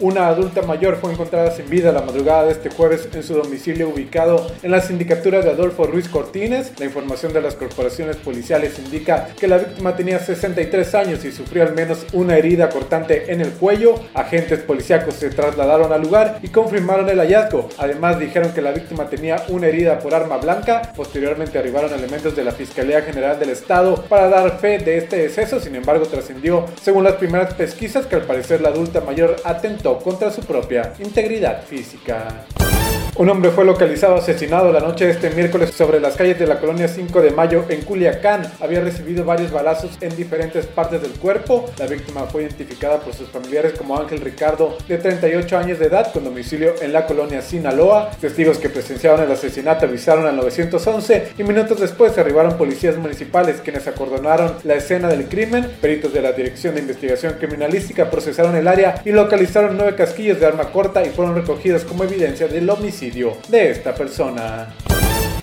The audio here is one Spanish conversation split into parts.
Una adulta mayor fue encontrada sin vida la madrugada de este jueves en su domicilio ubicado en la sindicatura de Adolfo Ruiz Cortines. La información de las corporaciones policiales indica que la víctima tenía 63 años y sufrió al menos una herida cortante en el cuello. Agentes policíacos se trasladaron al lugar y confirmaron el hallazgo. Además dijeron que la víctima tenía una herida por arma blanca. Posteriormente arribaron elementos de la Fiscalía General del Estado para dar fe de este deceso. Sin embargo, trascendió, según las primeras pesquisas, que al parecer la adulta mayor atentó contra su propia integridad física. Un hombre fue localizado asesinado la noche de este miércoles sobre las calles de la colonia 5 de Mayo en Culiacán. Había recibido varios balazos en diferentes partes del cuerpo. La víctima fue identificada por sus familiares como Ángel Ricardo, de 38 años de edad, con domicilio en la colonia Sinaloa. Testigos que presenciaron el asesinato avisaron al 911 y minutos después arribaron policías municipales quienes acordonaron la escena del crimen. Peritos de la Dirección de Investigación Criminalística procesaron el área y localizaron nueve casquillos de arma corta y fueron recogidos como evidencia del homicidio de esta persona.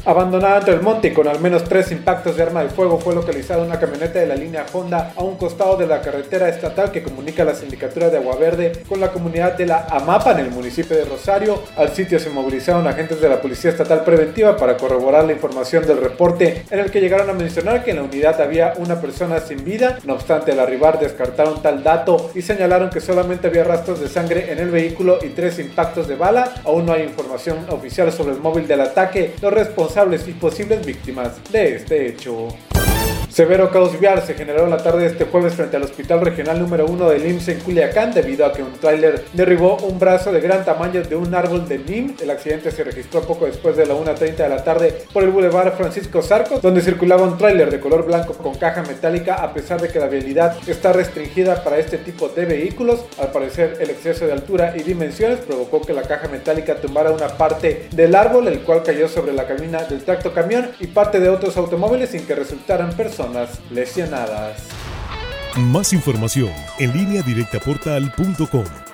Abandonada entre el monte y con al menos tres impactos de arma de fuego fue localizada una camioneta de la línea Honda a un costado de la carretera estatal que comunica la sindicatura de Agua Verde con la comunidad de la Amapa en el municipio de Rosario. Al sitio se movilizaron agentes de la Policía Estatal Preventiva para corroborar la información del reporte en el que llegaron a mencionar que en la unidad había una persona sin vida. No obstante, al arribar descartaron tal dato y señalaron que solamente había rastros de sangre en el vehículo y tres impactos de bala. Aún no hay información oficial sobre el móvil del ataque. Los responsables y posibles víctimas de este hecho. Severo caos vial se generó la tarde de este jueves frente al Hospital Regional número 1 del IMSS en Culiacán debido a que un tráiler derribó un brazo de gran tamaño de un árbol de NIM. El accidente se registró poco después de la 1.30 de la tarde por el Boulevard Francisco Sarco, donde circulaba un tráiler de color blanco con caja metálica a pesar de que la vialidad está restringida para este tipo de vehículos. Al parecer el exceso de altura y dimensiones provocó que la caja metálica tumbara una parte del árbol, el cual cayó sobre la cabina del tracto camión y parte de otros automóviles sin que resultaran personas lesionadas. Más información en línea directa portal.com.